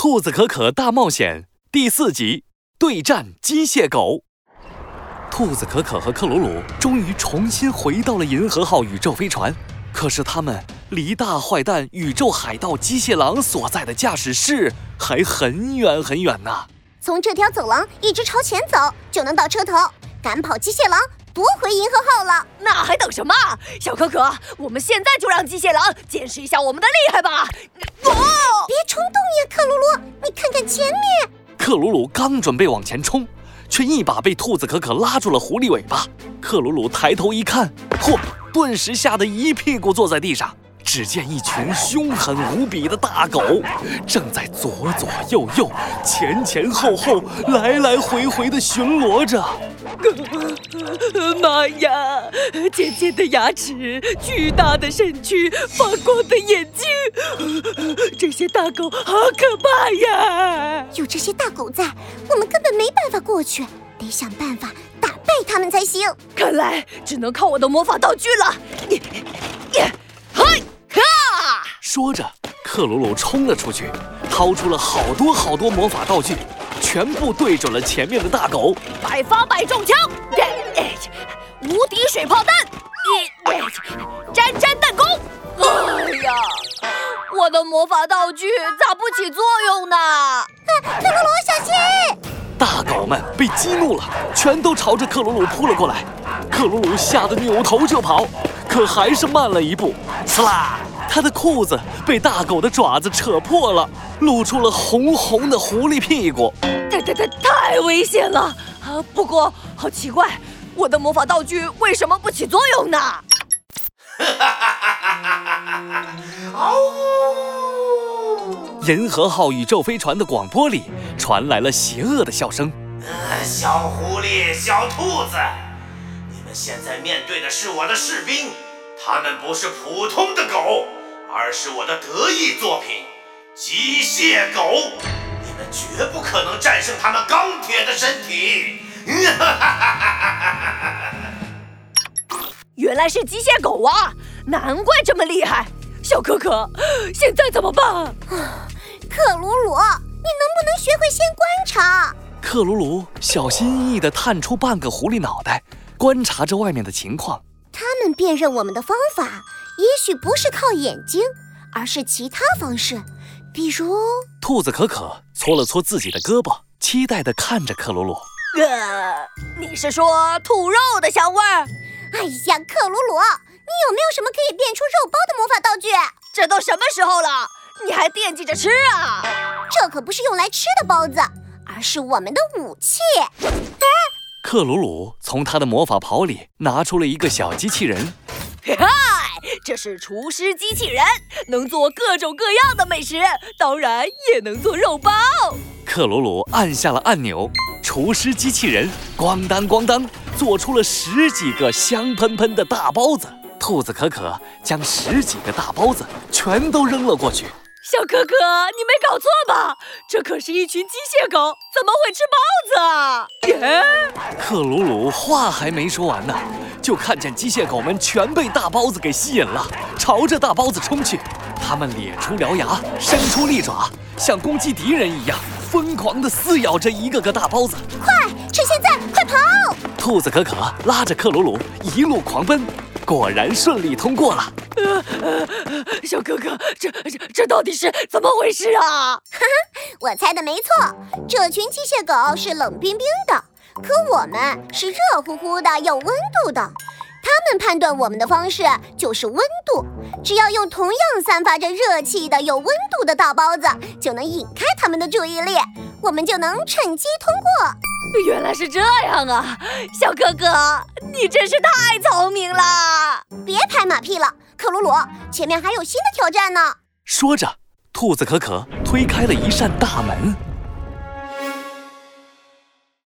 兔子可可大冒险第四集对战机械狗。兔子可可和克鲁鲁终于重新回到了银河号宇宙飞船，可是他们离大坏蛋宇宙海盗机械狼所在的驾驶室还很远很远呢。从这条走廊一直朝前走，就能到车头。赶跑机械狼，夺回银河号了。那还等什么？小可可，我们现在就让机械狼见识一下我们的厉害吧！哦，别冲动呀，克鲁鲁，你看看前面。克鲁鲁刚准备往前冲，却一把被兔子可可拉住了狐狸尾巴。克鲁鲁抬头一看，嚯，顿时吓得一屁股坐在地上。只见一群凶狠无比的大狗，正在左左右右、前前后后、来来回回的巡逻着。妈呀！尖尖的牙齿，巨大的身躯，发光的眼睛，这些大狗好可怕呀！有这些大狗在，我们根本没办法过去，得想办法打败它们才行。看来只能靠我的魔法道具了。嘿！说着，克鲁鲁冲了出去，掏出了好多好多魔法道具，全部对准了前面的大狗。百发百中枪，无敌水炮弹，粘粘弹弓。哎呀，我的魔法道具咋不起作用呢？克鲁鲁，小心！大狗们被激怒了，全都朝着克鲁鲁扑了过来。克鲁鲁吓得扭头就跑，可还是慢了一步。刺啦！他的裤子被大狗的爪子扯破了，露出了红红的狐狸屁股。太太太太危险了啊！不过好奇怪，我的魔法道具为什么不起作用呢？哈哈哈哈哈！银河号宇宙飞船的广播里传来了邪恶的笑声。呃小狐狸，小兔子，你们现在面对的是我的士兵，他们不是普通的狗。而是我的得意作品——机械狗，你们绝不可能战胜他们钢铁的身体！原来是机械狗啊，难怪这么厉害！小可可，现在怎么办？克鲁鲁，你能不能学会先观察？克鲁鲁小心翼翼地探出半个狐狸脑袋，观察着外面的情况。他们辨认我们的方法。也许不是靠眼睛，而是其他方式，比如……兔子可可搓了搓自己的胳膊，期待地看着克鲁鲁。呃，你是说兔肉的香味儿？哎呀，克鲁鲁，你有没有什么可以变出肉包的魔法道具？这都什么时候了，你还惦记着吃啊？这可不是用来吃的包子，而是我们的武器。克鲁鲁从他的魔法袍里拿出了一个小机器人。嗨这是厨师机器人，能做各种各样的美食，当然也能做肉包。克鲁鲁按下了按钮，厨师机器人咣当咣当做出了十几个香喷喷的大包子。兔子可可将十几个大包子全都扔了过去。小可可，你没搞错吧？这可是一群机械狗，怎么会吃包子啊？耶！克鲁鲁话还没说完呢。就看见机械狗们全被大包子给吸引了，朝着大包子冲去。它们咧出獠牙，伸出利爪，像攻击敌人一样，疯狂地撕咬着一个个大包子。快，趁现在，快跑！兔子可可拉着克鲁鲁一路狂奔，果然顺利通过了。呃呃小哥哥，这这这到底是怎么回事啊？哈哈，我猜的没错，这群机械狗是冷冰冰的。可我们是热乎乎的、有温度的，他们判断我们的方式就是温度。只要用同样散发着热气的、有温度的大包子，就能引开他们的注意力，我们就能趁机通过。原来是这样啊，小哥哥，你真是太聪明了！别拍马屁了，克鲁鲁，前面还有新的挑战呢。说着，兔子可可推开了一扇大门。